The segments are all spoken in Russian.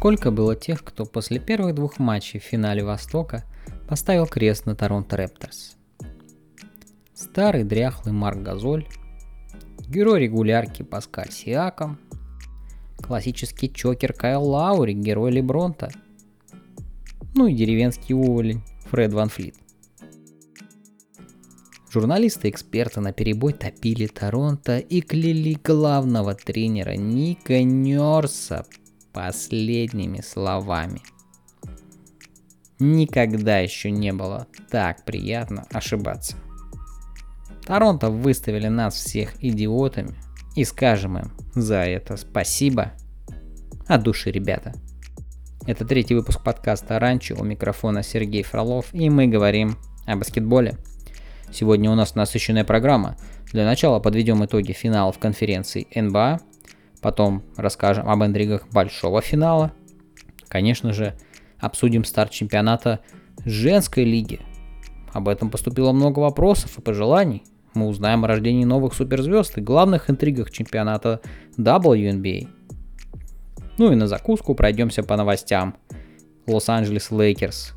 Сколько было тех, кто после первых двух матчей в финале Востока поставил крест на Торонто Репторс? Старый дряхлый Марк Газоль, герой регулярки Паскаль Сиаком, классический чокер Кайл Лаури, герой Лебронта, ну и деревенский уволень Фред Ван Флит. Журналисты-эксперты на перебой топили Торонто и кляли главного тренера Ника Нерса последними словами. Никогда еще не было так приятно ошибаться. Торонто выставили нас всех идиотами и скажем им за это спасибо от души, ребята. Это третий выпуск подкаста «Ранчо». У микрофона Сергей Фролов, и мы говорим о баскетболе. Сегодня у нас насыщенная программа. Для начала подведем итоги финалов конференции НБА, Потом расскажем об интригах большого финала. Конечно же, обсудим старт чемпионата женской лиги. Об этом поступило много вопросов и пожеланий. Мы узнаем о рождении новых суперзвезд и главных интригах чемпионата WNBA. Ну и на закуску пройдемся по новостям. Лос-Анджелес Лейкерс.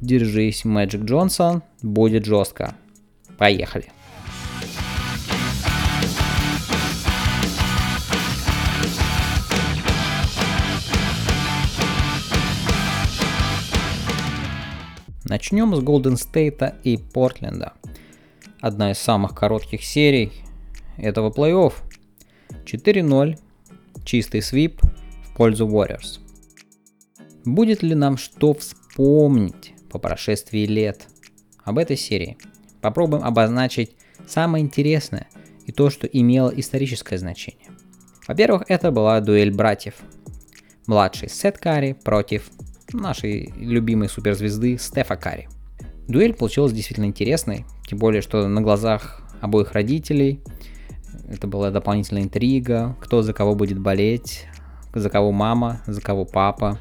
Держись, Мэджик Джонсон, будет жестко. Поехали. Начнем с Голден Стейта и Портленда. Одна из самых коротких серий этого плей-офф. 4-0, чистый свип в пользу Warriors. Будет ли нам что вспомнить по прошествии лет об этой серии? Попробуем обозначить самое интересное и то, что имело историческое значение. Во-первых, это была дуэль братьев. Младший Сет Карри против нашей любимой суперзвезды Стефа Карри. Дуэль получилась действительно интересной, тем более, что на глазах обоих родителей это была дополнительная интрига, кто за кого будет болеть, за кого мама, за кого папа.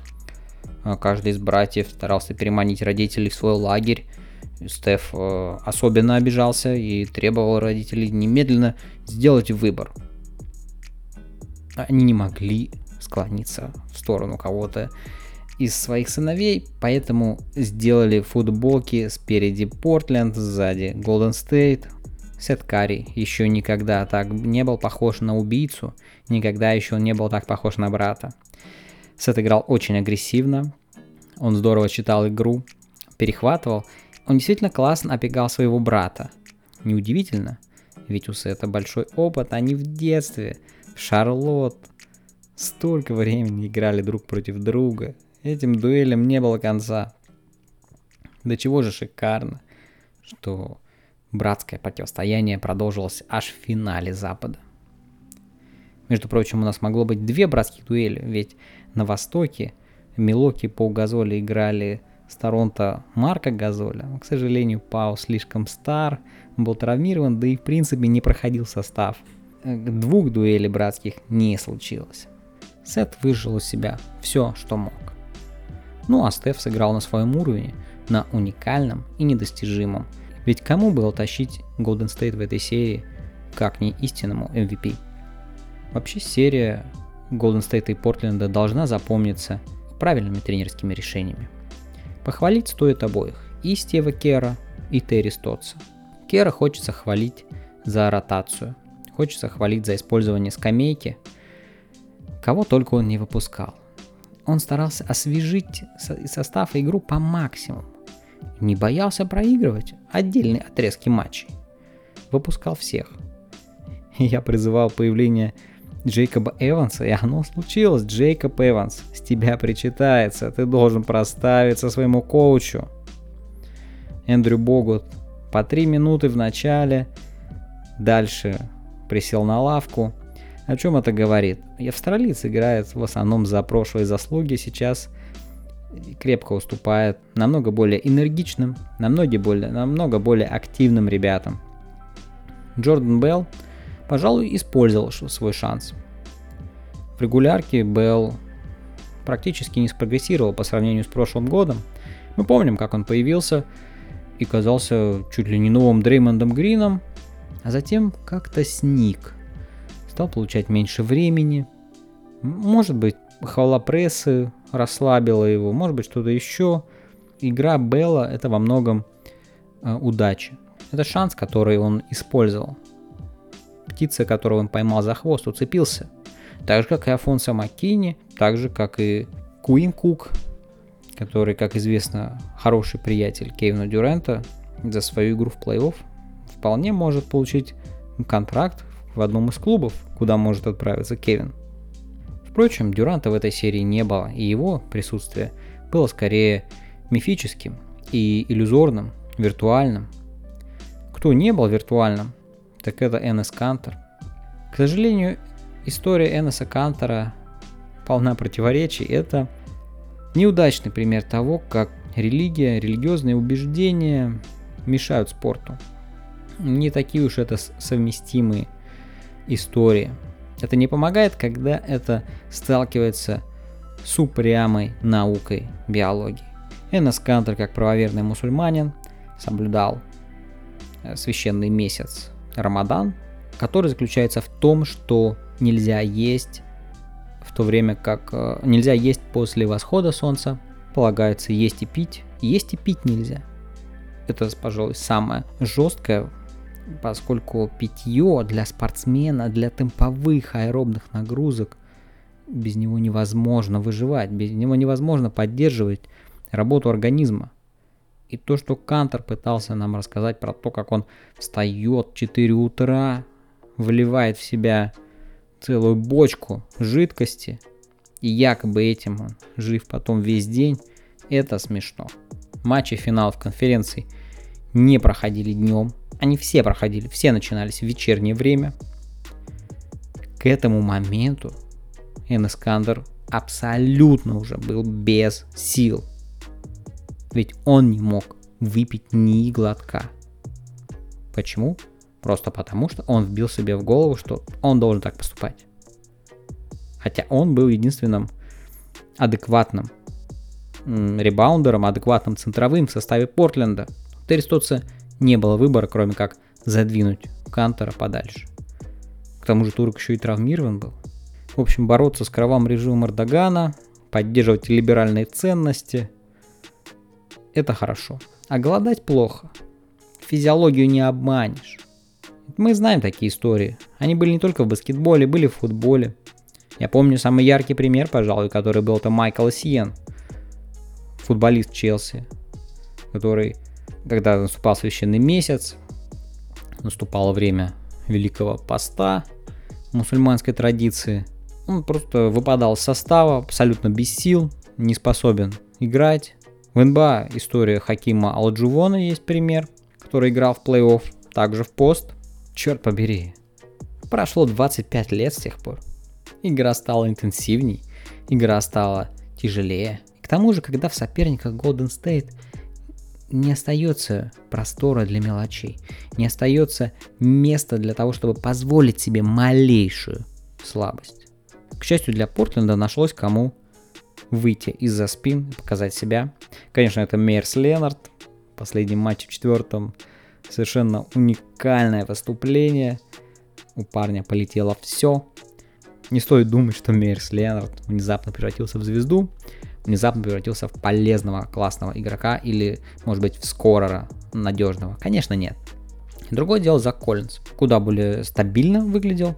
А каждый из братьев старался переманить родителей в свой лагерь. Стеф э, особенно обижался и требовал родителей немедленно сделать выбор. Они не могли склониться в сторону кого-то из своих сыновей, поэтому сделали футболки спереди Портленд, сзади Голден Стейт. Сет Карри еще никогда так не был похож на убийцу, никогда еще он не был так похож на брата. Сет играл очень агрессивно, он здорово читал игру, перехватывал, он действительно классно опекал своего брата. Неудивительно, ведь у Сета большой опыт, они в детстве, Шарлотт, столько времени играли друг против друга, Этим дуэлям не было конца. До чего же шикарно, что братское противостояние продолжилось аж в финале Запада. Между прочим, у нас могло быть две братских дуэли, ведь на Востоке Милоки по Газоли играли с Торонто Марка Газоля. К сожалению, Пау слишком стар, был травмирован, да и в принципе не проходил состав. Двух дуэлей братских не случилось. Сет выжил из себя все, что мог. Ну а Стеф сыграл на своем уровне, на уникальном и недостижимом. Ведь кому было тащить Golden State в этой серии, как не истинному MVP? Вообще серия Golden State и Портленда должна запомниться правильными тренерскими решениями. Похвалить стоит обоих, и Стива Кера, и Терри Стотса. Кера хочется хвалить за ротацию, хочется хвалить за использование скамейки, кого только он не выпускал он старался освежить состав и игру по максимуму. Не боялся проигрывать отдельные отрезки матчей. Выпускал всех. Я призывал появление Джейкоба Эванса, и оно случилось. Джейкоб Эванс, с тебя причитается, ты должен проставиться своему коучу. Эндрю Богут по три минуты в начале, дальше присел на лавку, о чем это говорит? И австралиец играет в основном за прошлые заслуги, сейчас крепко уступает намного более энергичным, намного более, намного более активным ребятам. Джордан Белл, пожалуй, использовал свой шанс. В регулярке Белл практически не спрогрессировал по сравнению с прошлым годом. Мы помним, как он появился и казался чуть ли не новым Дреймондом Грином, а затем как-то сник – стал получать меньше времени. Может быть, похвала прессы расслабила его, может быть что-то еще. Игра Белла это во многом э, удача. Это шанс, который он использовал. Птица, которую он поймал за хвост, уцепился. Так же, как и Афонсо Маккини, так же, как и Куин Кук, который, как известно, хороший приятель Кевина Дюрента, за свою игру в плей-офф вполне может получить контракт в одном из клубов, куда может отправиться Кевин. Впрочем, Дюранта в этой серии не было, и его присутствие было скорее мифическим и иллюзорным, виртуальным. Кто не был виртуальным, так это Эннес Кантер. К сожалению, история Эннеса Кантера полна противоречий. Это неудачный пример того, как религия, религиозные убеждения мешают спорту. Не такие уж это совместимые истории. Это не помогает, когда это сталкивается с упрямой наукой биологии. Эннес Кантер, как правоверный мусульманин, соблюдал э, священный месяц Рамадан, который заключается в том, что нельзя есть в то время как э, нельзя есть после восхода солнца, полагается есть и пить. Есть и пить нельзя. Это, пожалуй, самое жесткое, поскольку питье для спортсмена, для темповых аэробных нагрузок, без него невозможно выживать, без него невозможно поддерживать работу организма. И то, что Кантор пытался нам рассказать про то, как он встает в 4 утра, вливает в себя целую бочку жидкости, и якобы этим он жив потом весь день, это смешно. Матчи финалов конференций не проходили днем, они все проходили, все начинались в вечернее время. К этому моменту Энескандер абсолютно уже был без сил. Ведь он не мог выпить ни глотка. Почему? Просто потому, что он вбил себе в голову, что он должен так поступать. Хотя он был единственным адекватным ребаундером, адекватным центровым в составе Портленда. Терри не было выбора, кроме как задвинуть Кантера подальше. К тому же Турок еще и травмирован был. В общем, бороться с кровавым режимом Эрдогана, поддерживать либеральные ценности – это хорошо. А голодать плохо. Физиологию не обманешь. Мы знаем такие истории. Они были не только в баскетболе, были в футболе. Я помню самый яркий пример, пожалуй, который был, это Майкл Сиен, футболист Челси, который, когда наступал священный месяц, наступало время Великого Поста, мусульманской традиции, он просто выпадал из состава, абсолютно без сил, не способен играть. В НБА история Хакима Алджувона есть пример, который играл в плей-офф, также в пост – Черт побери. Прошло 25 лет с тех пор. Игра стала интенсивней, игра стала тяжелее. К тому же, когда в соперниках Golden State не остается простора для мелочей, не остается места для того, чтобы позволить себе малейшую слабость. К счастью для Портленда нашлось кому выйти из-за спин показать себя. Конечно, это Мейерс Ленард, последний матч в четвертом Совершенно уникальное выступление. У парня полетело все. Не стоит думать, что Мейерс Леонард внезапно превратился в звезду, внезапно превратился в полезного, классного игрока или, может быть, в скорора надежного. Конечно, нет. Другое дело Зак Коллинз. Куда более стабильно выглядел.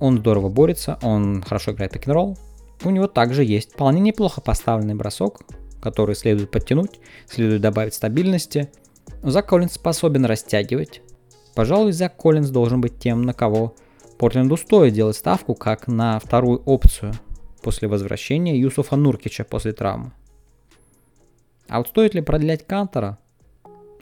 Он здорово борется, он хорошо играет пик ролл У него также есть вполне неплохо поставленный бросок, который следует подтянуть, следует добавить стабильности – Зак Коллинз способен растягивать. Пожалуй, Зак Коллинз должен быть тем, на кого Портленду стоит делать ставку, как на вторую опцию после возвращения Юсуфа Нуркича после травмы. А вот стоит ли продлять Кантора?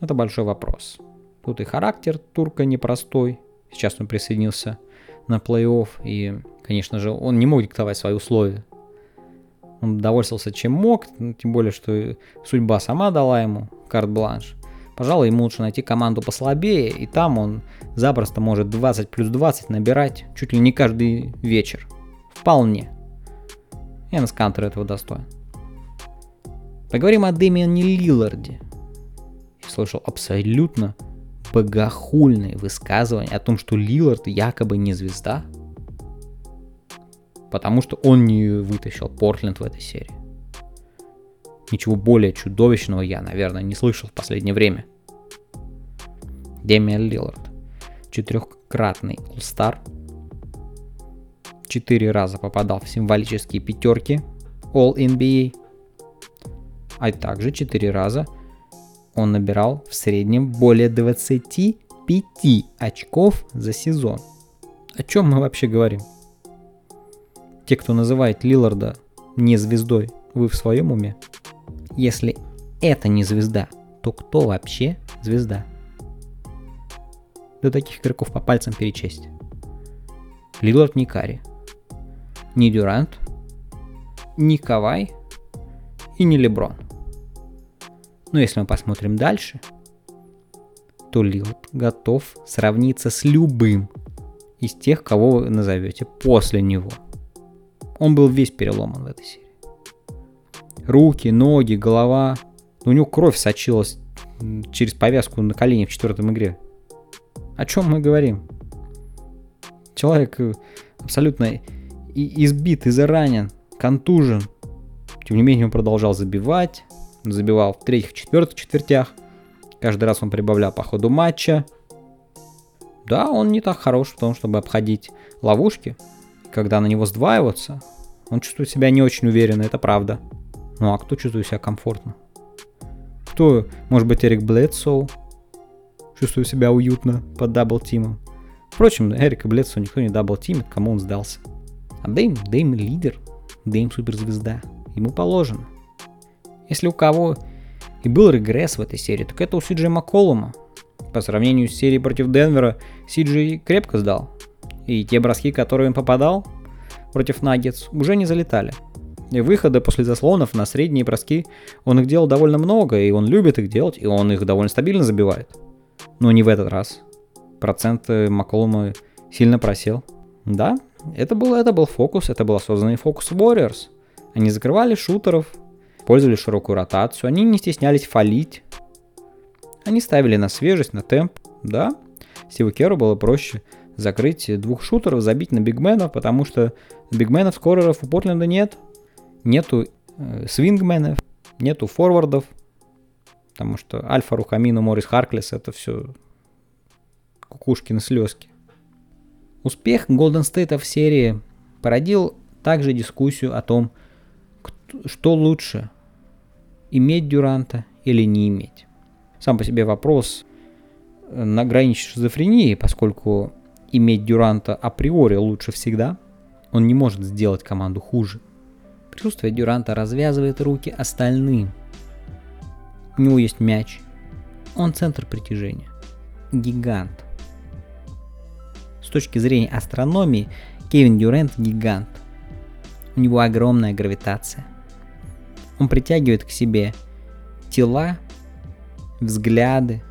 Это большой вопрос. Тут и характер турка непростой. Сейчас он присоединился на плей-офф, и, конечно же, он не мог диктовать свои условия. Он довольствовался чем мог, тем более, что судьба сама дала ему карт-бланш. Пожалуй, ему лучше найти команду послабее, и там он запросто может 20 плюс 20 набирать чуть ли не каждый вечер. Вполне. Энс Кантер этого достоин. Поговорим о Дэмиане Лилларде. Я слышал абсолютно богохульные высказывания о том, что Лиллард якобы не звезда. Потому что он не вытащил Портленд в этой серии. Ничего более чудовищного я, наверное, не слышал в последнее время. Демиан Лиллард. Четырехкратный All-Star. Четыре раза попадал в символические пятерки All-NBA. А также четыре раза он набирал в среднем более 25 очков за сезон. О чем мы вообще говорим? Те, кто называет Лиларда не звездой, вы в своем уме? Если это не звезда, то кто вообще звезда? До таких игроков по пальцам перечесть. Лилард не Кари, не Дюрант, не Кавай и не Леброн. Но если мы посмотрим дальше, то Лилард готов сравниться с любым из тех, кого вы назовете после него. Он был весь переломан в этой серии руки, ноги, голова. У него кровь сочилась через повязку на колени в четвертом игре. О чем мы говорим? Человек э, абсолютно избит, изранен, контужен. Тем не менее, он продолжал забивать. Забивал в третьих, четвертых четвертях. Каждый раз он прибавлял по ходу матча. Да, он не так хорош в том, чтобы обходить ловушки. Когда на него сдваиваются, он чувствует себя не очень уверенно, это правда. Ну а кто чувствует себя комфортно? Кто, может быть, Эрик Блэдсоу, чувствует себя уютно под дабл-тимом? Впрочем, Эрика Блэдсоу никто не дабл-тимит, кому он сдался. А Дэйм, Дэйм лидер, Дэйм суперзвезда, ему положено. Если у кого и был регресс в этой серии, так это у Сиджи Макколума. По сравнению с серией против Денвера, Сиджи крепко сдал. И те броски, которые он попадал против Наггетс, уже не залетали – и выходы после заслонов на средние броски он их делал довольно много, и он любит их делать, и он их довольно стабильно забивает. Но не в этот раз. Процент Макколума сильно просел. Да, это был, это был фокус, это был осознанный фокус Warriors. Они закрывали шутеров, пользовались широкую ротацию, они не стеснялись фалить. Они ставили на свежесть, на темп, да. Стиву Керу было проще закрыть двух шутеров, забить на бигменов, потому что бигменов, скореров у Портленда нет нету э, свингменов, нету форвардов, потому что Альфа, Рухамину, Морис Харклес это все кукушкины слезки. Успех Golden State в серии породил также дискуссию о том, что лучше, иметь Дюранта или не иметь. Сам по себе вопрос э, на грани шизофрении, поскольку иметь Дюранта априори лучше всегда, он не может сделать команду хуже. Присутствие Дюранта развязывает руки остальным. У него есть мяч. Он центр притяжения. Гигант. Точки зрения астрономии, Кевин Дюрант гигант. У него огромная гравитация. Он притягивает к себе тела, взгляды,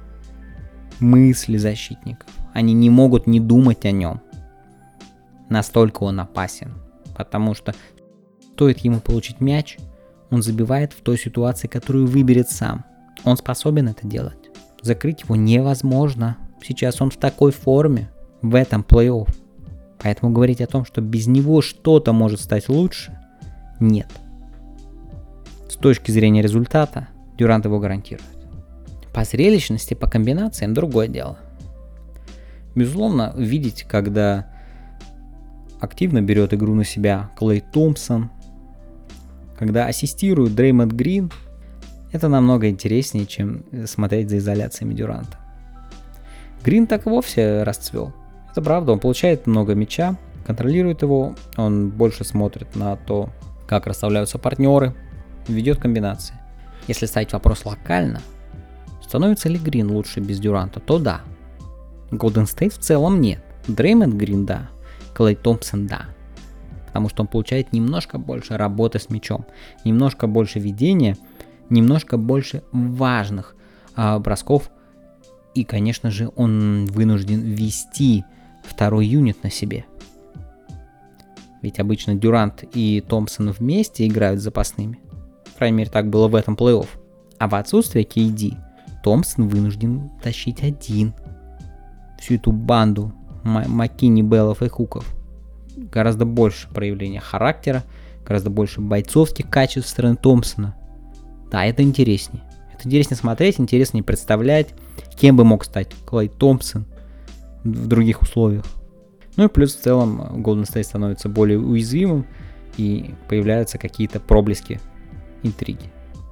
мысли защитников. Они не могут не думать о нем. Настолько он опасен. Потому что Стоит ему получить мяч, он забивает в той ситуации, которую выберет сам. Он способен это делать. Закрыть его невозможно. Сейчас он в такой форме, в этом плей-офф. Поэтому говорить о том, что без него что-то может стать лучше, нет. С точки зрения результата, Дюрант его гарантирует. По зрелищности, по комбинациям другое дело. Безусловно, видеть, когда активно берет игру на себя Клей Томпсон, когда ассистирует Дреймонд Грин, это намного интереснее, чем смотреть за изоляциями Дюранта. Грин так вовсе расцвел. Это правда, он получает много мяча, контролирует его, он больше смотрит на то, как расставляются партнеры, ведет комбинации. Если ставить вопрос локально, становится ли Грин лучше без Дюранта, то да. Golden State в целом нет. Дреймонд Грин да. Клей Томпсон да потому что он получает немножко больше работы с мячом, немножко больше ведения, немножко больше важных а, бросков. И, конечно же, он вынужден вести второй юнит на себе. Ведь обычно Дюрант и Томпсон вместе играют запасными. По крайней мере, так было в этом плей-офф. А в отсутствие KD Томпсон вынужден тащить один всю эту банду Маккини, Беллов и Хуков гораздо больше проявления характера, гораздо больше бойцовских качеств стороны Томпсона. Да, это интереснее. Это интереснее смотреть, интереснее представлять, кем бы мог стать Клей Томпсон в других условиях. Ну и плюс в целом Golden State становится более уязвимым и появляются какие-то проблески интриги.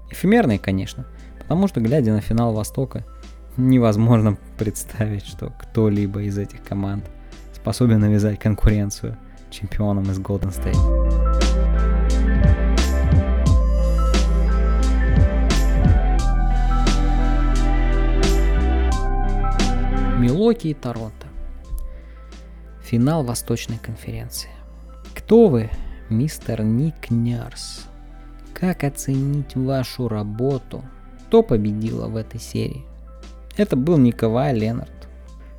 Эфемерные, конечно, потому что, глядя на финал Востока, невозможно представить, что кто-либо из этих команд способен навязать конкуренцию чемпионам из Golden State. Милоки и Торонто. Финал Восточной конференции. Кто вы, мистер Ник Нерс? Как оценить вашу работу? Кто победила в этой серии? Это был не Кавай Ленард.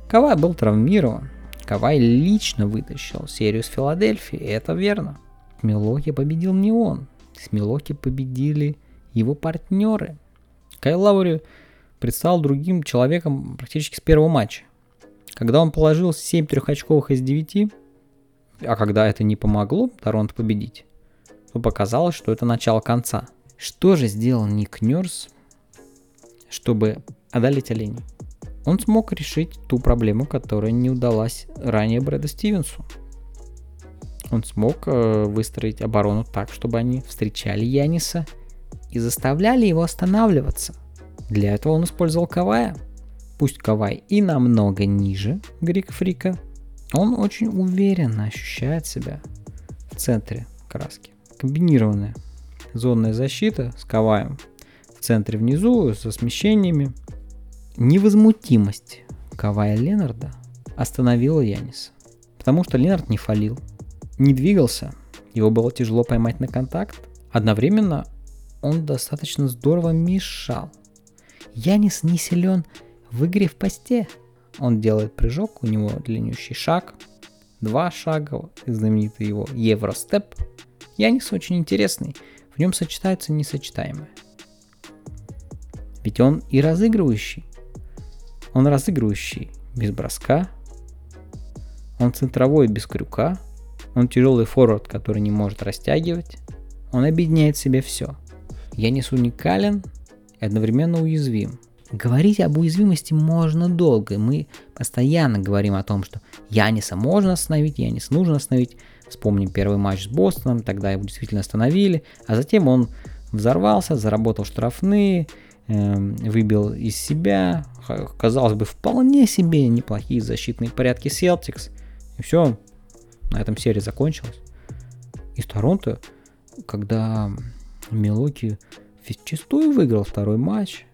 Кавай был травмирован. Кавай лично вытащил серию с Филадельфии, это верно. Милоки победил не он. С Милоки победили его партнеры. Кайл Лаури предстал другим человеком практически с первого матча. Когда он положил 7 трехочковых из 9, а когда это не помогло Торонто победить, то показалось, что это начало конца. Что же сделал Ник Нерс, чтобы одолеть оленей? Он смог решить ту проблему, которая не удалась ранее Брэда Стивенсу. Он смог э, выстроить оборону так, чтобы они встречали Яниса и заставляли его останавливаться. Для этого он использовал Кавая – Пусть Кавай и намного ниже Грик Фрика, он очень уверенно ощущает себя в центре краски. Комбинированная зонная защита с Каваем в центре внизу, со смещениями. Невозмутимость Кавая Ленарда остановила Яниса. Потому что Ленард не фалил, не двигался, его было тяжело поймать на контакт. Одновременно он достаточно здорово мешал. Янис не силен в игре в посте он делает прыжок, у него длиннющий шаг, два шага, знаменитый его Евростеп. Янис очень интересный, в нем сочетается несочетаемое. Ведь он и разыгрывающий. Он разыгрывающий без броска, он центровой без крюка, он тяжелый форвард, который не может растягивать, он объединяет в себе все. Янис уникален и одновременно уязвим. Говорить об уязвимости можно долго. Мы постоянно говорим о том, что Яниса можно остановить, Янис нужно остановить. Вспомним первый матч с Бостоном, тогда его действительно остановили, а затем он взорвался, заработал штрафные, э, выбил из себя, казалось бы, вполне себе неплохие защитные порядки Celtics. И все, на этом серия закончилась. И в Торонто, когда Милоки вчастую выиграл второй матч,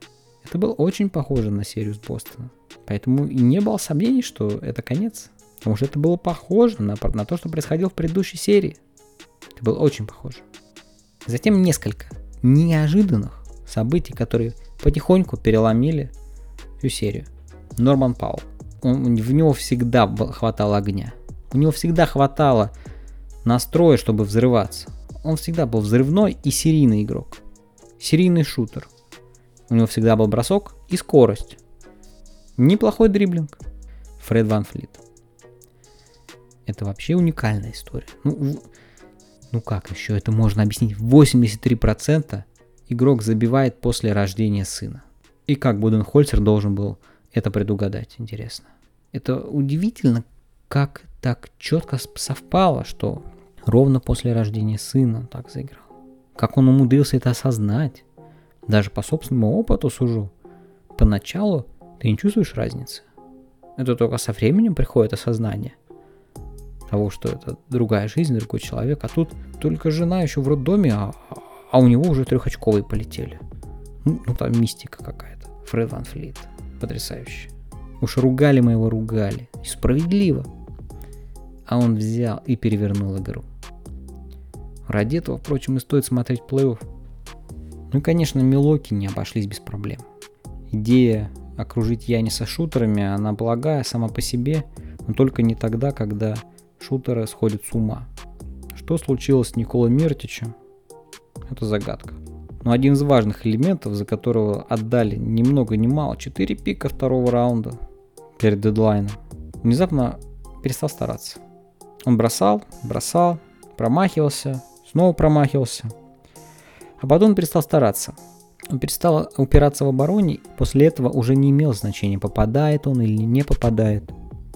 это было очень похоже на серию с Бостона. Поэтому и не было сомнений, что это конец. Потому что это было похоже на, на то, что происходило в предыдущей серии. Это было очень похоже. Затем несколько неожиданных событий, которые потихоньку переломили всю серию. Норман Паул. Он, в него всегда хватало огня. У него всегда хватало настроя, чтобы взрываться. Он всегда был взрывной и серийный игрок. Серийный шутер – у него всегда был бросок и скорость. Неплохой дриблинг. Фред Ван Флит. Это вообще уникальная история. Ну, ну как еще это можно объяснить? 83% игрок забивает после рождения сына. И как Буденхольцер должен был это предугадать, интересно. Это удивительно, как так четко совпало, что ровно после рождения сына он так заиграл. Как он умудрился это осознать. Даже по собственному опыту сужу. Поначалу ты не чувствуешь разницы. Это только со временем приходит осознание того, что это другая жизнь, другой человек, а тут только жена еще в роддоме, а, а у него уже трехочковые полетели. Ну, ну там мистика какая-то. Фред Ван Флит. Потрясающе. Уж ругали мы его, ругали. И справедливо. А он взял и перевернул игру. Ради этого, впрочем, и стоит смотреть плей-офф. Ну и, конечно, Милоки не обошлись без проблем. Идея окружить Яниса шутерами, она благая сама по себе, но только не тогда, когда шутеры сходят с ума. Что случилось с Николой Миртичем? Это загадка. Но один из важных элементов, за которого отдали ни много ни мало 4 пика второго раунда перед дедлайном, внезапно перестал стараться. Он бросал, бросал, промахивался, снова промахивался. А потом перестал стараться. Он перестал упираться в обороне, после этого уже не имел значения, попадает он или не попадает.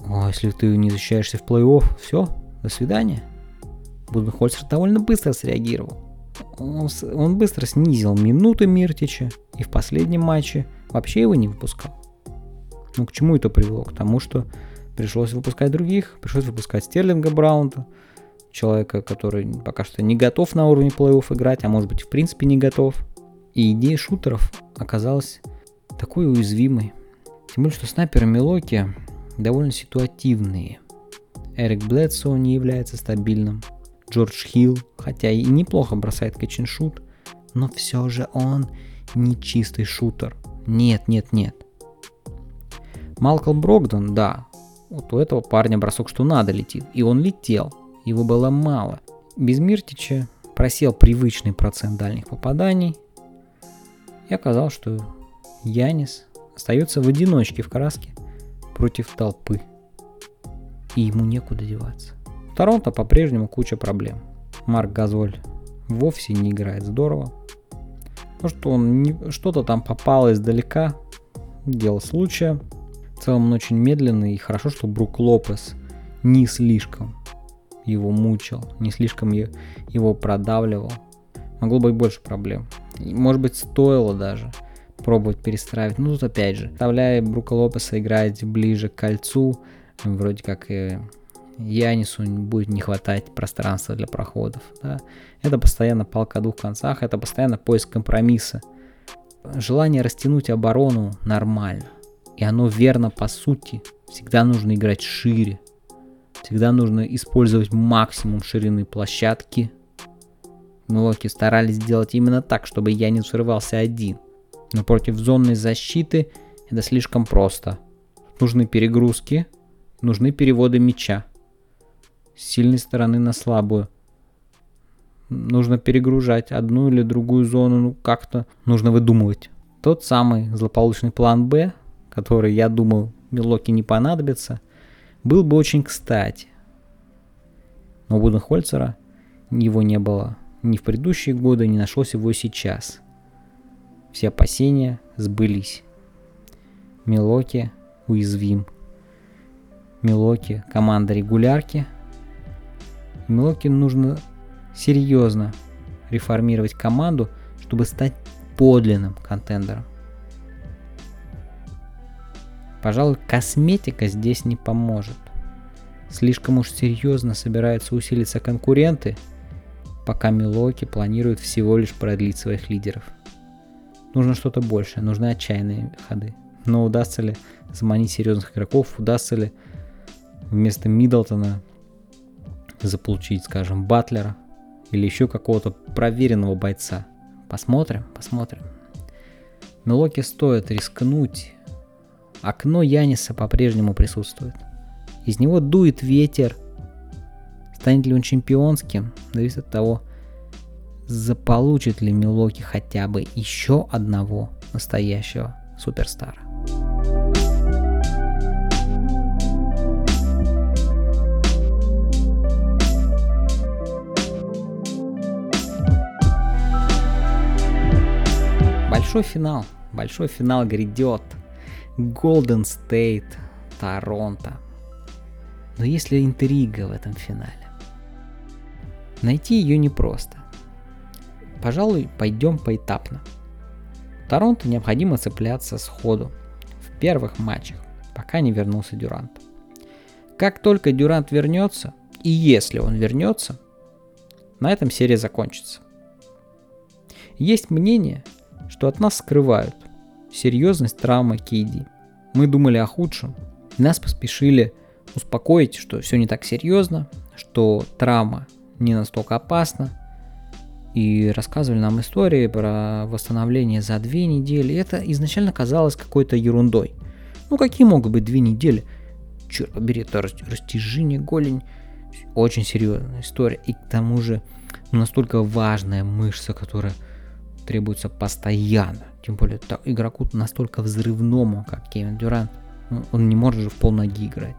О, если ты не защищаешься в плей-офф, все, до свидания. Буденхольцер довольно быстро среагировал. Он, он быстро снизил минуты Миртича и в последнем матче вообще его не выпускал. Ну к чему это привело? К тому, что пришлось выпускать других, пришлось выпускать Стерлинга Браунта, человека, который пока что не готов на уровне плей-офф играть, а может быть в принципе не готов. И идея шутеров оказалась такой уязвимой. Тем более, что снайперы Милоки довольно ситуативные. Эрик Блэдсоу не является стабильным. Джордж Хилл, хотя и неплохо бросает кэтч-н-шут, но все же он не чистый шутер. Нет, нет, нет. Малкол Брогдон, да, вот у этого парня бросок что надо летит. И он летел. Его было мало. Без Миртича просел привычный процент дальних попаданий. И оказалось, что Янис остается в одиночке в краске против толпы. И ему некуда деваться. В Торонто по-прежнему куча проблем. Марк Газоль вовсе не играет здорово. Ну что он не, что-то там попало издалека. Дело случая. В целом он очень медленный и хорошо, что Брук Лопес не слишком его мучил, не слишком его продавливал. Могло быть больше проблем. Может быть стоило даже пробовать перестраивать. Ну тут опять же, оставляя Брука Лопеса играть ближе к кольцу, вроде как и Янису будет не хватать пространства для проходов. Да? Это постоянно палка о двух концах, это постоянно поиск компромисса. Желание растянуть оборону нормально. И оно верно по сути. Всегда нужно играть шире. Всегда нужно использовать максимум ширины площадки. Милоки старались сделать именно так, чтобы я не срывался один. Но против зонной защиты это слишком просто. Нужны перегрузки, нужны переводы мяча. С сильной стороны на слабую. Нужно перегружать одну или другую зону, ну как-то нужно выдумывать. Тот самый злополучный план Б, который, я думал, Милоки не понадобится, был бы очень кстати. Но у Буденхольцера его не было ни в предыдущие годы, не нашлось его сейчас. Все опасения сбылись. Милоки уязвим. Милоки команда регулярки. Милоки нужно серьезно реформировать команду, чтобы стать подлинным контендером. Пожалуй, косметика здесь не поможет. Слишком уж серьезно собираются усилиться конкуренты, пока Милоки планирует всего лишь продлить своих лидеров. Нужно что-то большее, нужны отчаянные ходы. Но удастся ли заманить серьезных игроков, удастся ли вместо Миддлтона заполучить, скажем, Батлера или еще какого-то проверенного бойца. Посмотрим, посмотрим. Милоки стоит рискнуть Окно Яниса по-прежнему присутствует. Из него дует ветер. Станет ли он чемпионским, зависит от того, заполучит ли Милоки хотя бы еще одного настоящего суперстара. Большой финал. Большой финал грядет. Golden State, Торонто. Но есть ли интрига в этом финале? Найти ее непросто. Пожалуй, пойдем поэтапно. Торонто необходимо цепляться сходу в первых матчах, пока не вернулся Дюрант. Как только Дюрант вернется, и если он вернется, на этом серия закончится. Есть мнение, что от нас скрывают, серьезность травмы Кейди. Мы думали о худшем. Нас поспешили успокоить, что все не так серьезно, что травма не настолько опасна. И рассказывали нам истории про восстановление за две недели. Это изначально казалось какой-то ерундой. Ну какие могут быть две недели? Черт побери, это растяжение голень. Очень серьезная история. И к тому же настолько важная мышца, которая требуется постоянно. Тем более так, игроку настолько взрывному, как Кевин Дюрант. Он не может же в полноги играть.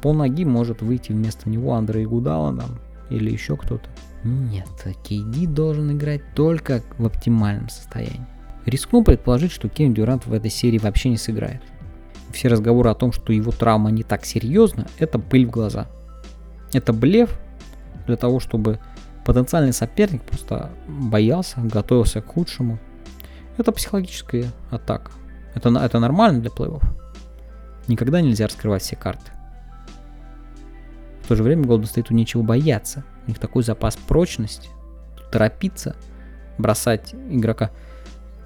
по ноги может выйти вместо него Андрей Гудала там, или еще кто-то. Нет, KD должен играть только в оптимальном состоянии. Рискну предположить, что Кевин Дюрант в этой серии вообще не сыграет. Все разговоры о том, что его травма не так серьезна, это пыль в глаза. Это блеф для того, чтобы потенциальный соперник просто боялся, готовился к худшему. Это психологическая атака. Это, это нормально для плей-офф. Никогда нельзя раскрывать все карты. В то же время Golden State нечего бояться. У них такой запас прочности. Торопиться, бросать игрока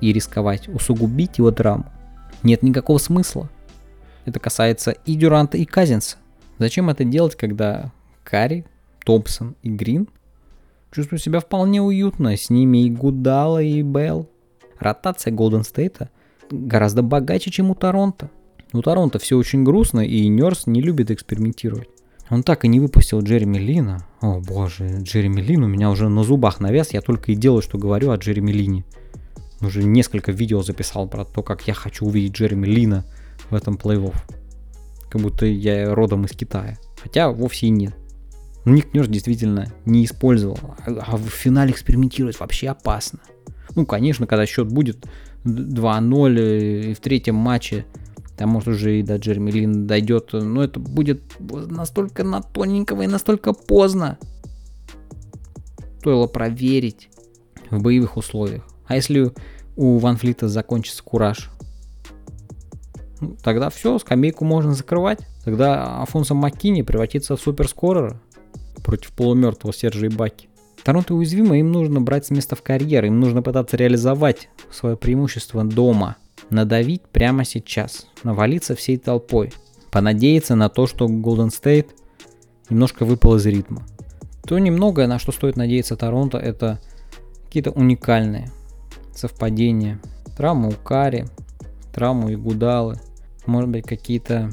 и рисковать, усугубить его драму. Нет никакого смысла. Это касается и Дюранта, и Казинса. Зачем это делать, когда Карри, Томпсон и Грин чувствуют себя вполне уютно, с ними и Гудала, и Белл. Ротация Голден Стейта гораздо богаче, чем у Торонто. У Торонто все очень грустно, и Нерс не любит экспериментировать. Он так и не выпустил Джереми Лина. О боже, Джереми Лин у меня уже на зубах навяз, я только и делаю, что говорю о Джереми Лине. Уже несколько видео записал про то, как я хочу увидеть Джереми Лина в этом плей-офф. Как будто я родом из Китая. Хотя вовсе и нет. Ник Нерс действительно не использовал. А в финале экспериментировать вообще опасно. Ну, конечно, когда счет будет 2-0 э, и в третьем матче там может уже и до Джереми Лин дойдет, но это будет настолько на тоненького и настолько поздно. Стоило проверить в боевых условиях. А если у Ван Флита закончится кураж? Ну, тогда все, скамейку можно закрывать. Тогда Афонсо Маккини превратится в суперскорера против полумертвого Сержа Баки. Торонто уязвимо, им нужно брать с места в карьер, им нужно пытаться реализовать свое преимущество дома – надавить прямо сейчас, навалиться всей толпой, понадеяться на то, что Golden State немножко выпал из ритма. То немногое, на что стоит надеяться Торонто, это какие-то уникальные совпадения. Травму у Кари, травму и Гудалы, может быть какие-то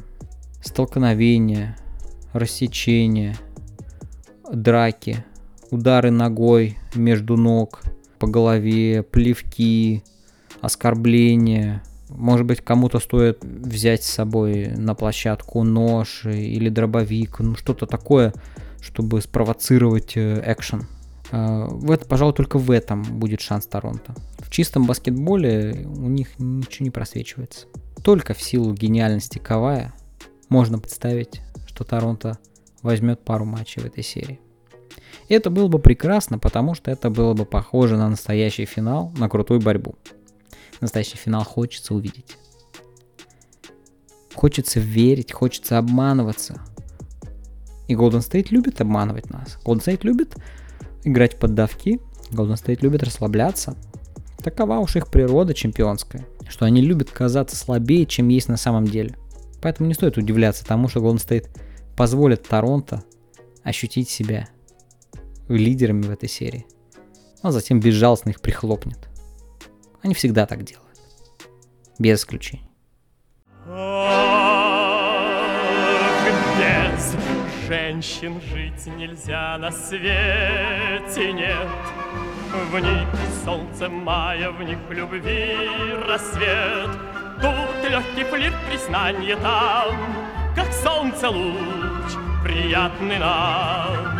столкновения, рассечения, драки, удары ногой между ног, по голове, плевки, оскорбления. Может быть, кому-то стоит взять с собой на площадку нож или дробовик, ну что-то такое, чтобы спровоцировать э, экшен. А, в это, пожалуй, только в этом будет шанс Торонто. В чистом баскетболе у них ничего не просвечивается. Только в силу гениальности Кавая можно представить, что Торонто возьмет пару матчей в этой серии. Это было бы прекрасно, потому что это было бы похоже на настоящий финал, на крутую борьбу настоящий финал хочется увидеть. Хочется верить, хочется обманываться. И Golden State любит обманывать нас. Golden State любит играть в поддавки. Golden State любит расслабляться. Такова уж их природа чемпионская, что они любят казаться слабее, чем есть на самом деле. Поэтому не стоит удивляться тому, что Golden State позволит Торонто ощутить себя лидерами в этой серии, а затем безжалостно их прихлопнет. Они всегда так делают. Без исключений. Без женщин жить нельзя на свете нет. В них солнце мая, в них любви рассвет. Тут легкий флирт, признание там, как солнце луч, приятный нам.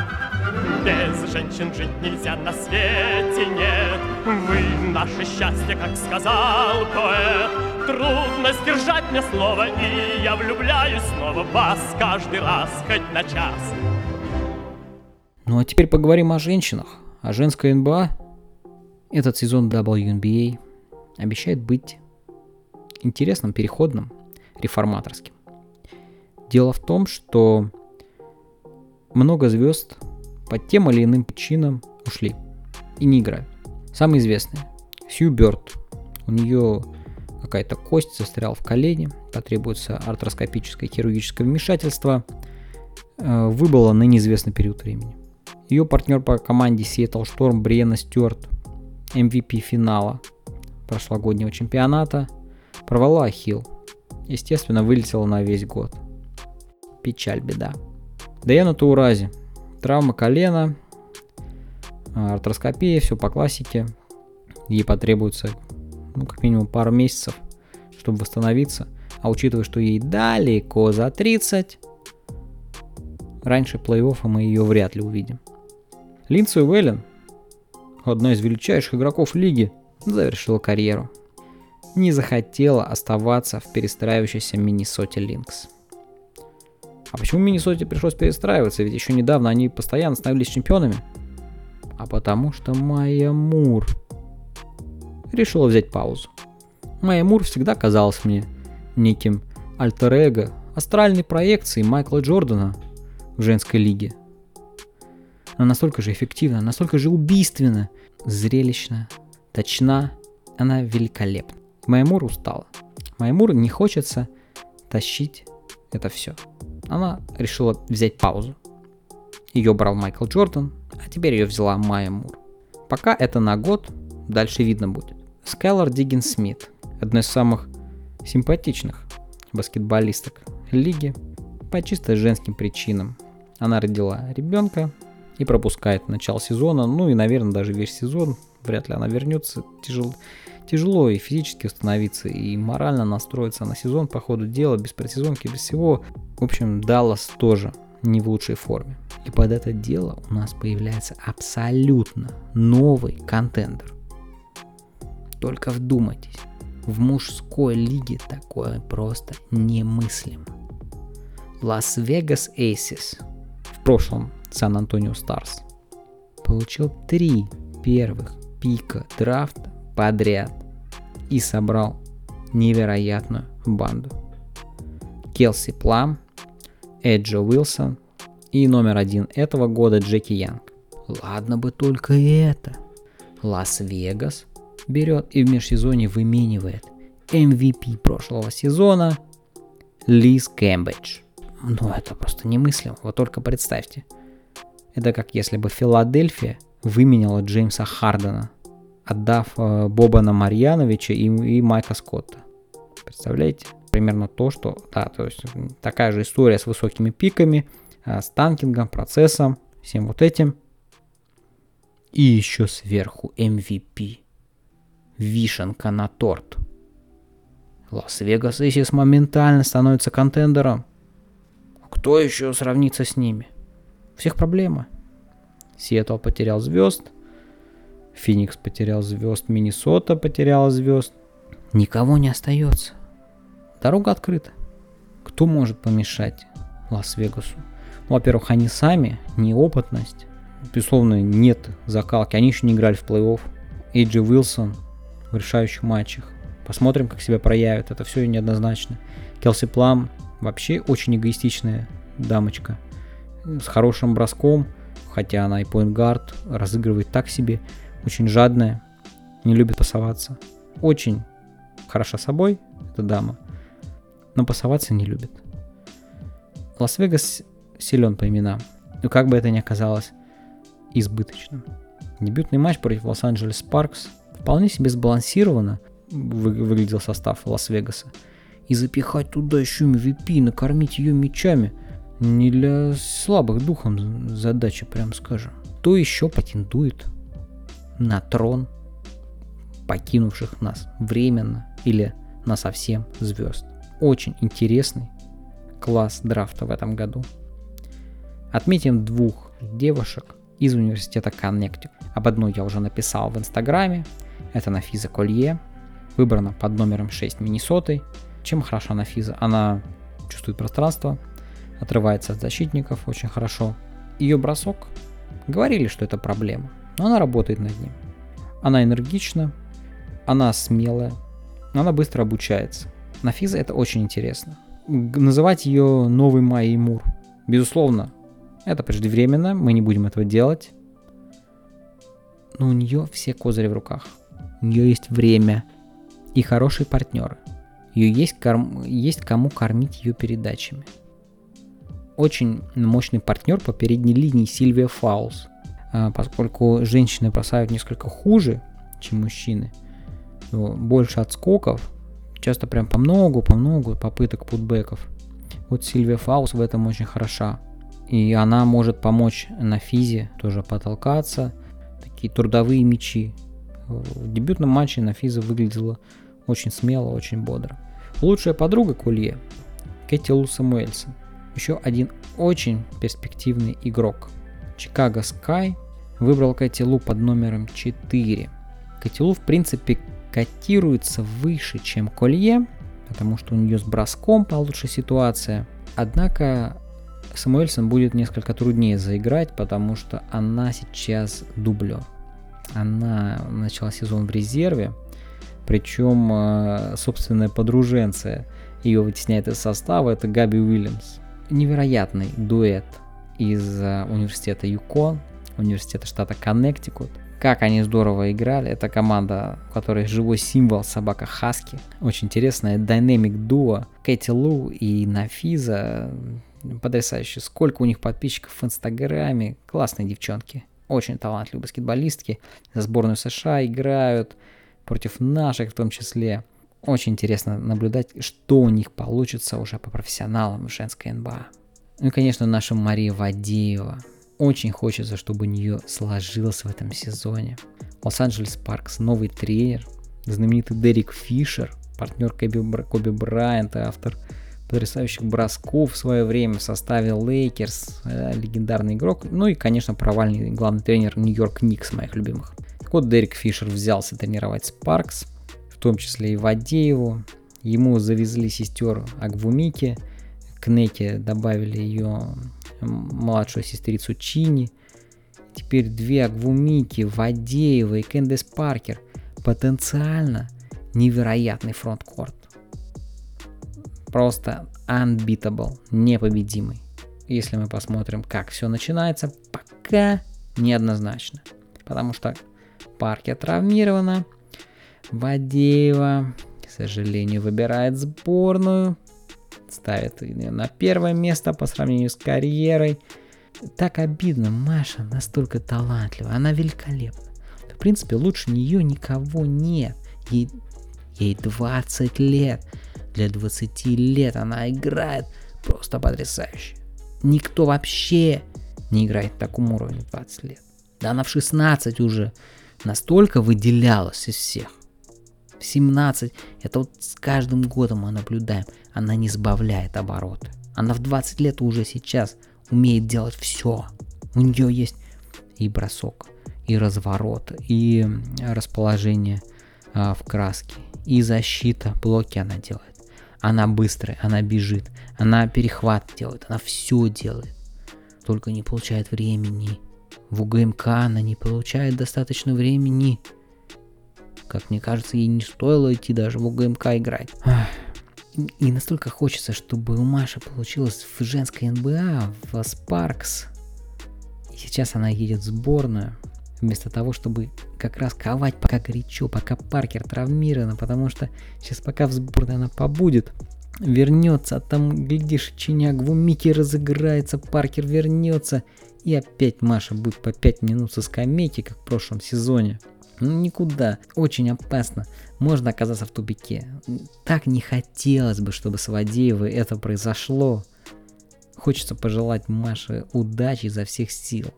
Без женщин жить нельзя на свете нет. Вы наше счастье, как сказал поэт. Трудно сдержать мне слово, и я влюбляюсь снова в вас каждый раз, хоть на час. Ну а теперь поговорим о женщинах, о женской НБА. Этот сезон WNBA обещает быть интересным, переходным, реформаторским. Дело в том, что много звезд по тем или иным причинам ушли и не играют. Самый известный Сью Бёрд. У нее какая-то кость застряла в колене, потребуется артроскопическое хирургическое вмешательство, э, выбыла на неизвестный период времени. Ее партнер по команде Seattle Storm Бриена Стюарт, MVP финала прошлогоднего чемпионата, провала Ахилл. Естественно, вылетела на весь год. Печаль, беда. Даяна Таурази, Травма колена, а, артроскопия, все по классике. Ей потребуется ну, как минимум пару месяцев, чтобы восстановиться. А учитывая, что ей далеко за 30, раньше плей-оффа мы ее вряд ли увидим. Линдси Уэллен, одна из величайших игроков лиги, завершила карьеру. Не захотела оставаться в перестраивающейся Миннесоте Линкс. А почему Миннесоте пришлось перестраиваться? Ведь еще недавно они постоянно становились чемпионами. А потому что Майя Мур решила взять паузу. Майя Мур всегда казалась мне неким альтер-эго, астральной проекцией Майкла Джордана в женской лиге. Она настолько же эффективна, настолько же убийственна, зрелищна, точна, она великолепна. Маймур устала. Маймур не хочется тащить это все. Она решила взять паузу. Ее брал Майкл Джордан, а теперь ее взяла Майя Мур. Пока это на год, дальше видно будет. Скайлор Диггин Смит, одна из самых симпатичных баскетболисток лиги, по чисто женским причинам. Она родила ребенка и пропускает начало сезона, ну и, наверное, даже весь сезон. Вряд ли она вернется. Тяжело, тяжело и физически установиться, и морально настроиться на сезон по ходу дела, без предсезонки, без всего. В общем, Даллас тоже не в лучшей форме. И под это дело у нас появляется абсолютно новый контендер. Только вдумайтесь, в мужской лиге такое просто немыслимо. Лас-Вегас Эйсис, в прошлом Сан-Антонио Старс, получил три первых пика драфта подряд и собрал невероятную банду. Келси Плам, Эйджа Уилсон и номер один этого года Джеки Янг. Ладно бы только это. Лас-Вегас берет и в межсезонье выменивает MVP прошлого сезона Лиз Кэмбридж. Ну, это просто немыслимо. Вот только представьте. Это как если бы Филадельфия выменяла Джеймса Хардена, отдав э, Бобана Марьяновича и, и Майка Скотта. Представляете? Примерно то, что... Да, то есть такая же история с высокими пиками, э, с танкингом, процессом, всем вот этим. И еще сверху MVP. Вишенка на торт. Лас-Вегас Эйсис моментально становится контендером. Кто еще сравнится с ними? У всех проблема. Сиэтл потерял звезд, Феникс потерял звезд, Миннесота потеряла звезд. Никого не остается. Дорога открыта. Кто может помешать Лас-Вегасу? Ну, во-первых, они сами, неопытность. Безусловно, нет закалки. Они еще не играли в плей-офф. Эйджи Уилсон в решающих матчах. Посмотрим, как себя проявят. Это все неоднозначно. Келси Плам вообще очень эгоистичная дамочка. С хорошим броском, хотя она и поинтгард, разыгрывает так себе. Очень жадная, не любит пасоваться. Очень хороша собой, эта дама, но пасоваться не любит. Лас-Вегас силен по именам, но как бы это не оказалось избыточным. Дебютный матч против Лос-Анджелес Спаркс вполне себе сбалансированно вы, выглядел состав Лас-Вегаса. И запихать туда еще MVP, накормить ее мячами. Не для слабых духом задача, прям скажем. Кто еще патентует на трон покинувших нас временно или на совсем звезд. Очень интересный класс драфта в этом году. Отметим двух девушек из университета Коннектик. Об одной я уже написал в инстаграме. Это Нафиза Колье, выбрана под номером 6 Миннесотой. Чем хороша Нафиза? Она чувствует пространство, отрывается от защитников очень хорошо. Ее бросок, говорили, что это проблема, но она работает над ним. Она энергична, она смелая, она быстро обучается. Нафиза это очень интересно. Называть ее новый Майей Мур, безусловно, это преждевременно, мы не будем этого делать. Но у нее все козыри в руках. У нее есть время, и хорошие партнеры. Ее есть, корм... есть кому кормить ее передачами. Очень мощный партнер по передней линии Сильвия Фаулз. А, поскольку женщины бросают несколько хуже, чем мужчины, больше отскоков, часто прям по многу, по многу попыток путбеков. Вот Сильвия Фаулз в этом очень хороша. И она может помочь на физе тоже потолкаться. Такие трудовые мячи. В дебютном матче на физе выглядела очень смело, очень бодро. Лучшая подруга Кулье – Кэти Лу Самуэльсон. еще один очень перспективный игрок. Чикаго Скай выбрал Катилу под номером 4. Катилу, в принципе, котируется выше, чем Колье, потому что у нее с броском получше ситуация. Однако Самуэльсон будет несколько труднее заиграть, потому что она сейчас дублер. Она начала сезон в резерве, причем э, собственная подруженция ее вытесняет из состава, это Габи Уильямс. Невероятный дуэт из э, университета ЮКОН, университета штата Коннектикут – как они здорово играли. Это команда, у которой живой символ собака Хаски. Очень интересная динамик дуо. Кэти Лу и Нафиза. Потрясающе. Сколько у них подписчиков в Инстаграме. Классные девчонки. Очень талантливые баскетболистки. За сборную США играют. Против наших в том числе. Очень интересно наблюдать, что у них получится уже по профессионалам женской НБА. Ну и, конечно, наша Мария Вадеева очень хочется, чтобы у нее сложилось в этом сезоне. Лос-Анджелес Спаркс, новый тренер, знаменитый Дерек Фишер, партнер Коби, Коби Брайанта, автор потрясающих бросков в свое время в составе Лейкерс, э, легендарный игрок, ну и, конечно, провальный главный тренер Нью-Йорк Никс, моих любимых. Так вот, Дерек Фишер взялся тренировать Спаркс, в том числе и Вадееву. Ему завезли сестер Агвумики, к Неке добавили ее младшую сестрицу Чини. Теперь две Агвумики, Вадеева и Кендес Паркер. Потенциально невероятный фронткорт. Просто unbeatable, непобедимый. Если мы посмотрим, как все начинается, пока неоднозначно. Потому что Паркер травмирована, Вадеева, к сожалению, выбирает сборную ставит ее на первое место по сравнению с карьерой. Так обидно, Маша настолько талантлива, она великолепна. В принципе, лучше нее никого нет. Ей, ей 20 лет. Для 20 лет она играет просто потрясающе. Никто вообще не играет в таком уровне 20 лет. Да она в 16 уже настолько выделялась из всех. В 17, это вот с каждым годом мы наблюдаем, она не сбавляет обороты. Она в 20 лет уже сейчас умеет делать все. У нее есть и бросок, и разворот, и расположение а, в краске, и защита, блоки она делает. Она быстрая, она бежит, она перехват делает, она все делает. Только не получает времени. В УГМК она не получает достаточно времени. Как мне кажется, ей не стоило идти даже в УГМК играть. И настолько хочется, чтобы у Маши получилось в женской НБА, в Спаркс. И сейчас она едет в сборную, вместо того, чтобы как раз ковать пока горячо, пока Паркер травмирована, потому что сейчас пока в сборной она побудет, вернется, а там, глядишь, Чинягву Микки разыграется, Паркер вернется, и опять Маша будет по 5 минут со скамейки, как в прошлом сезоне. Ну, никуда. Очень опасно. Можно оказаться в тупике. Так не хотелось бы, чтобы с Вадеевой это произошло. Хочется пожелать Маше удачи изо всех сил.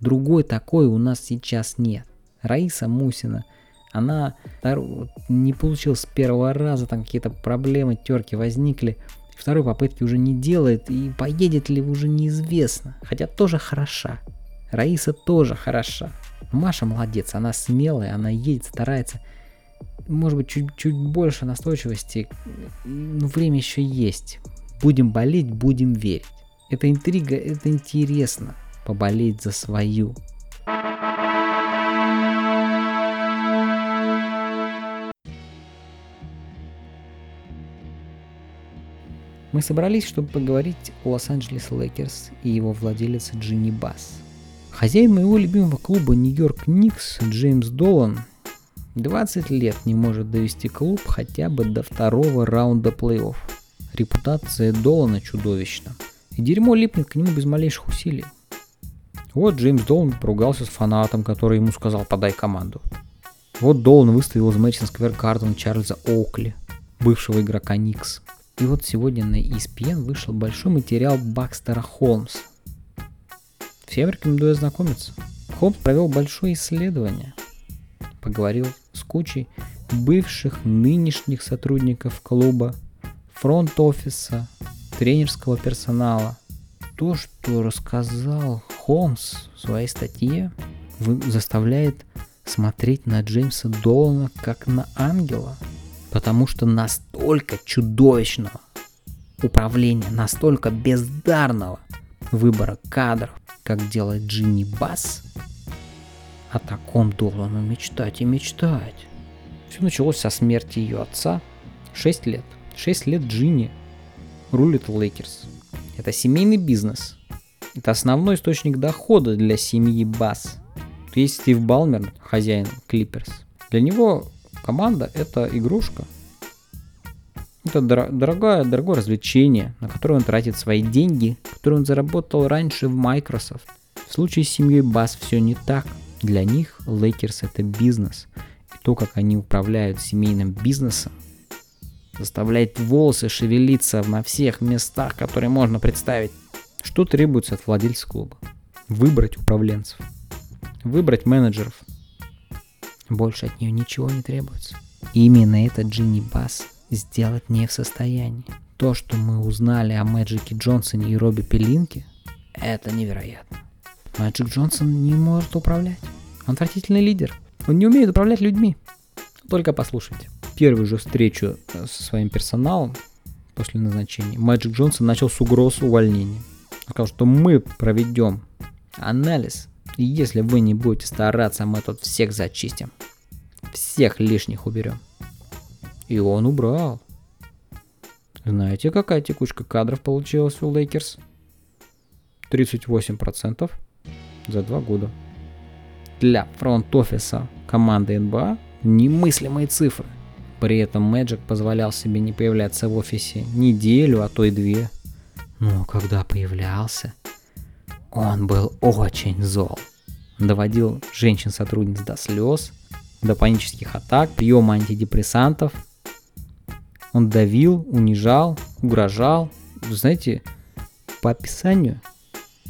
Другой такой у нас сейчас нет. Раиса Мусина, она не получилась с первого раза, там какие-то проблемы, терки возникли. Второй попытки уже не делает, и поедет ли уже неизвестно. Хотя тоже хороша. Раиса тоже хороша. Маша молодец, она смелая, она едет, старается. Может быть, чуть-чуть больше настойчивости, но время еще есть. Будем болеть, будем верить. Это интрига, это интересно. Поболеть за свою. Мы собрались, чтобы поговорить о Лос-Анджелес Лейкерс и его владелец Джинни Басс. Хозяин моего любимого клуба Нью-Йорк Никс Джеймс Долан 20 лет не может довести клуб хотя бы до второго раунда плей-офф. Репутация Долана чудовищна. И дерьмо липнет к нему без малейших усилий. Вот Джеймс Долан поругался с фанатом, который ему сказал «подай команду». Вот Долан выставил из Мэдисон Сквер Гарден Чарльза Оукли, бывшего игрока Никс. И вот сегодня на ESPN вышел большой материал Бакстера Холмс, Всем рекомендую ознакомиться. Холмс провел большое исследование. Поговорил с кучей бывших, нынешних сотрудников клуба, фронт-офиса, тренерского персонала. То, что рассказал Холмс в своей статье, заставляет смотреть на Джеймса Долана как на ангела, потому что настолько чудовищного управления, настолько бездарного выбора кадров, как делает Джинни Басс, о таком Долану мечтать и мечтать. Все началось со смерти ее отца. 6 лет. 6 лет Джинни рулит Лейкерс. Это семейный бизнес. Это основной источник дохода для семьи Басс. Есть Стив Балмер, хозяин Клиперс. Для него команда это игрушка. Это дор- дорогое, дорогое развлечение, на которое он тратит свои деньги, которые он заработал раньше в Microsoft. В случае с семьей Басс все не так. Для них Лейкерс это бизнес. И то, как они управляют семейным бизнесом, заставляет волосы шевелиться на всех местах, которые можно представить. Что требуется от владельца клуба? Выбрать управленцев. Выбрать менеджеров. Больше от нее ничего не требуется. Именно это Джинни Басс сделать не в состоянии. То, что мы узнали о Мэджике Джонсоне и Робе Пелинке, это невероятно. Мэджик Джонсон не может управлять. Он отвратительный лидер. Он не умеет управлять людьми. Только послушайте. Первую же встречу э, со своим персоналом после назначения Мэджик Джонсон начал с угроз увольнения. Он сказал, что мы проведем анализ, и если вы не будете стараться, мы тут всех зачистим. Всех лишних уберем. И он убрал. Знаете, какая текучка кадров получилась у Лейкерс? 38% за два года. Для фронт-офиса команды НБА немыслимые цифры. При этом Мэджик позволял себе не появляться в офисе неделю, а то и две. Но когда появлялся, он был очень зол. Доводил женщин-сотрудниц до слез, до панических атак, приема антидепрессантов. Он давил, унижал, угрожал. Вы знаете, по описанию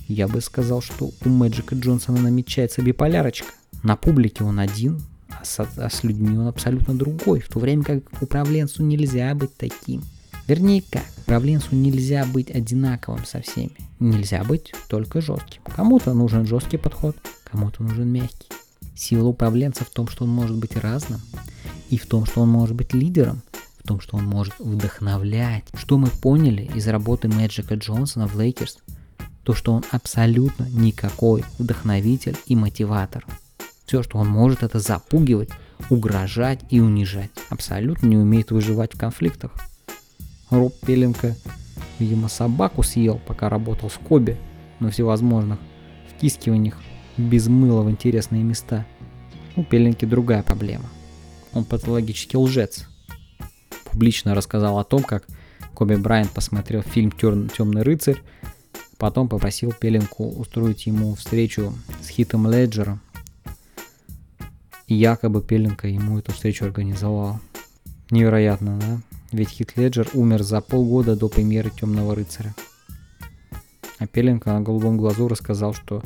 я бы сказал, что у Мэджика Джонсона намечается биполярочка. На публике он один, а с, а с людьми он абсолютно другой, в то время как управленцу нельзя быть таким. Вернее как, управленцу нельзя быть одинаковым со всеми. Нельзя быть только жестким. Кому-то нужен жесткий подход, кому-то нужен мягкий. Сила управленца в том, что он может быть разным, и в том, что он может быть лидером, том, что он может вдохновлять. Что мы поняли из работы Мэджика Джонсона в Лейкерс – то, что он абсолютно никакой вдохновитель и мотиватор. Все, что он может, это запугивать, угрожать и унижать. Абсолютно не умеет выживать в конфликтах. Роб Пелинка, видимо, собаку съел, пока работал с Коби на всевозможных втискиваниях без мыла в интересные места. У Пеленки другая проблема. Он патологический лжец. Публично рассказал о том, как Коби Брайант посмотрел фильм «Темный рыцарь», Потом попросил Пеленку устроить ему встречу с Хитом Леджером. И якобы Пеленка ему эту встречу организовал. Невероятно, да? Ведь Хит Леджер умер за полгода до премьеры Темного рыцаря. А Пелинка на голубом глазу рассказал, что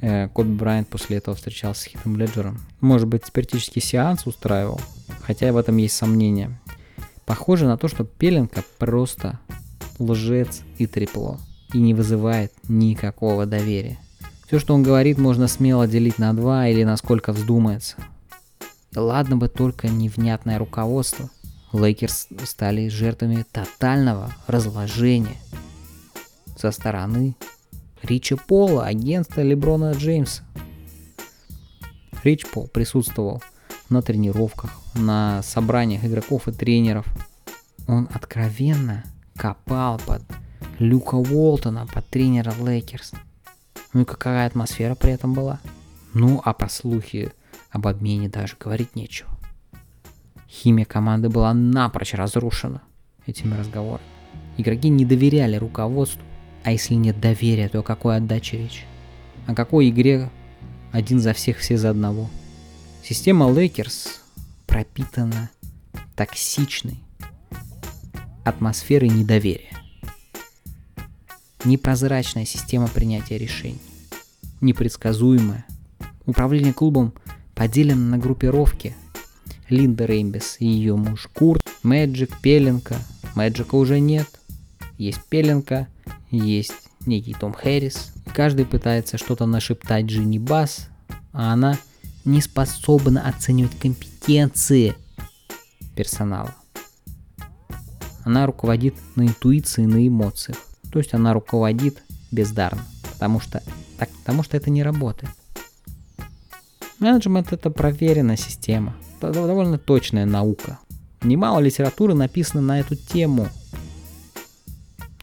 э, Коби Брайант после этого встречался с Хитом Леджером. Может быть, спиритический сеанс устраивал? Хотя в этом есть сомнения. Похоже на то, что Пелинка просто лжец и трепло и не вызывает никакого доверия. Все, что он говорит, можно смело делить на два или на сколько вздумается. Ладно бы только невнятное руководство. Лейкерс стали жертвами тотального разложения со стороны Рича Пола, агента Леброна Джеймса. Рич Пол присутствовал на тренировках, на собраниях игроков и тренеров. Он откровенно копал под Люка Уолтона под тренера Лейкерс. Ну и какая атмосфера при этом была? Ну, а про слухи об обмене даже говорить нечего. Химия команды была напрочь разрушена этими разговорами. Игроки не доверяли руководству, а если нет доверия, то о какой отдаче речь? О какой игре один за всех, все за одного? Система Лейкерс пропитана токсичной атмосферой недоверия непрозрачная система принятия решений, непредсказуемая. Управление клубом поделено на группировки. Линда Реймбес и ее муж Курт, Мэджик, Пеленко. Мэджика уже нет. Есть Пеленка, есть некий Том Хэрис. Каждый пытается что-то нашептать Джинни Бас, а она не способна оценивать компетенции персонала. Она руководит на интуиции, на эмоциях. То есть она руководит бездарно, потому что, так, потому что это не работает. Менеджмент это проверенная система, это довольно точная наука. Немало литературы написано на эту тему.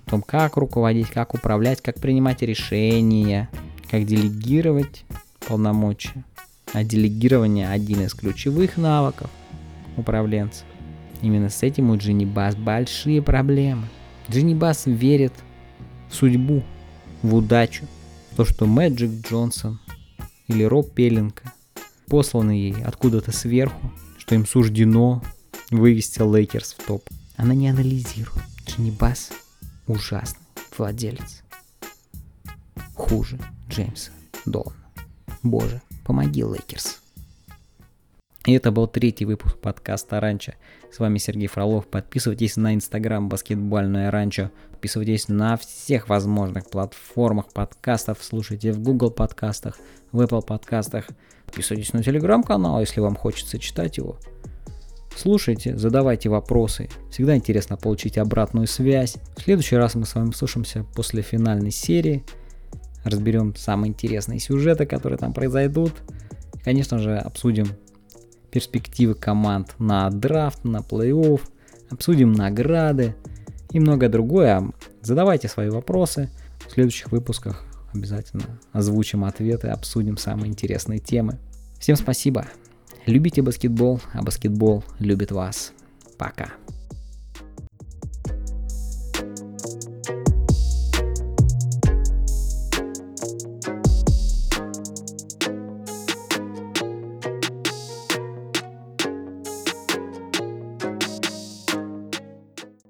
О том, как руководить, как управлять, как принимать решения, как делегировать полномочия. А делегирование один из ключевых навыков управленца. Именно с этим у Джинни Бас большие проблемы. Джинни Бас верит в судьбу, в удачу, то, что Мэджик Джонсон или Роб Пеленко посланы ей откуда-то сверху, что им суждено вывести Лейкерс в топ. Она не анализирует. Джинни Бас ужасный владелец. Хуже Джеймса Долана. Боже, помоги, Лейкерс. И это был третий выпуск подкаста «Ранчо». С вами Сергей Фролов. Подписывайтесь на инстаграм «Баскетбольное ранчо». Подписывайтесь на всех возможных платформах подкастов. Слушайте в Google подкастах, в Apple подкастах. Подписывайтесь на телеграм-канал, если вам хочется читать его. Слушайте, задавайте вопросы. Всегда интересно получить обратную связь. В следующий раз мы с вами слушаемся после финальной серии. Разберем самые интересные сюжеты, которые там произойдут. Конечно же, обсудим перспективы команд на драфт, на плей-офф, обсудим награды и многое другое. Задавайте свои вопросы. В следующих выпусках обязательно озвучим ответы, обсудим самые интересные темы. Всем спасибо. Любите баскетбол, а баскетбол любит вас. Пока.